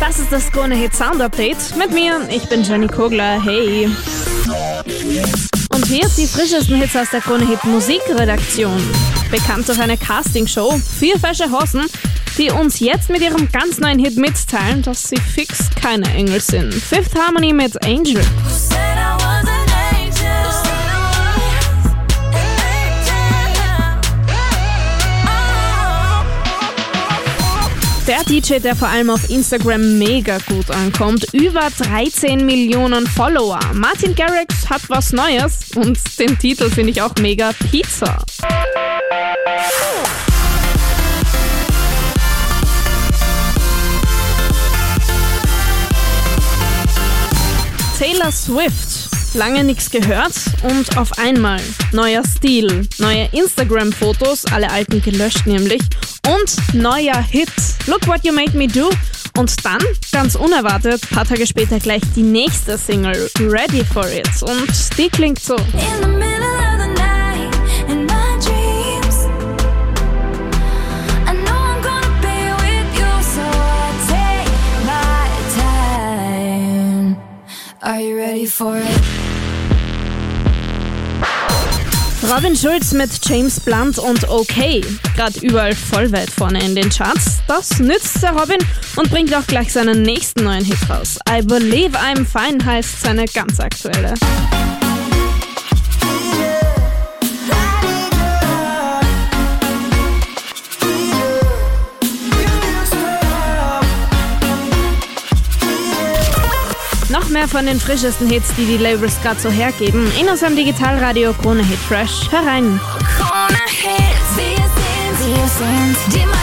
Das ist das Krone Hit Sound Update mit mir. Ich bin Jenny Kogler. Hey. Und hier die frischesten Hits aus der Krone Hit Musikredaktion. Bekannt durch eine Castingshow, vier fesche Hossen, die uns jetzt mit ihrem ganz neuen Hit mitteilen, dass sie fix keine Engel sind. Fifth Harmony mit Angel. Der DJ, der vor allem auf Instagram mega gut ankommt. Über 13 Millionen Follower. Martin Garrix hat was Neues und den Titel finde ich auch mega Pizza. Taylor Swift. Lange nichts gehört und auf einmal neuer Stil, neue Instagram-Fotos, alle alten gelöscht nämlich und neuer Hit. Look What You Made Me Do. Und dann, ganz unerwartet, paar Tage später gleich die nächste Single, Ready for It. Und die klingt so. Are you ready for it? Robin Schulz mit James Blunt und OK. Gerade überall voll weit vorne in den Charts. Das nützt der Robin und bringt auch gleich seinen nächsten neuen Hit raus. I Believe I'm Fine heißt seine ganz aktuelle. Mehr von den frischesten Hits, die die Labels gerade so hergeben, in unserem Digitalradio Krone Hit Fresh. Herein! Krone Hits, wir sind, wir sind die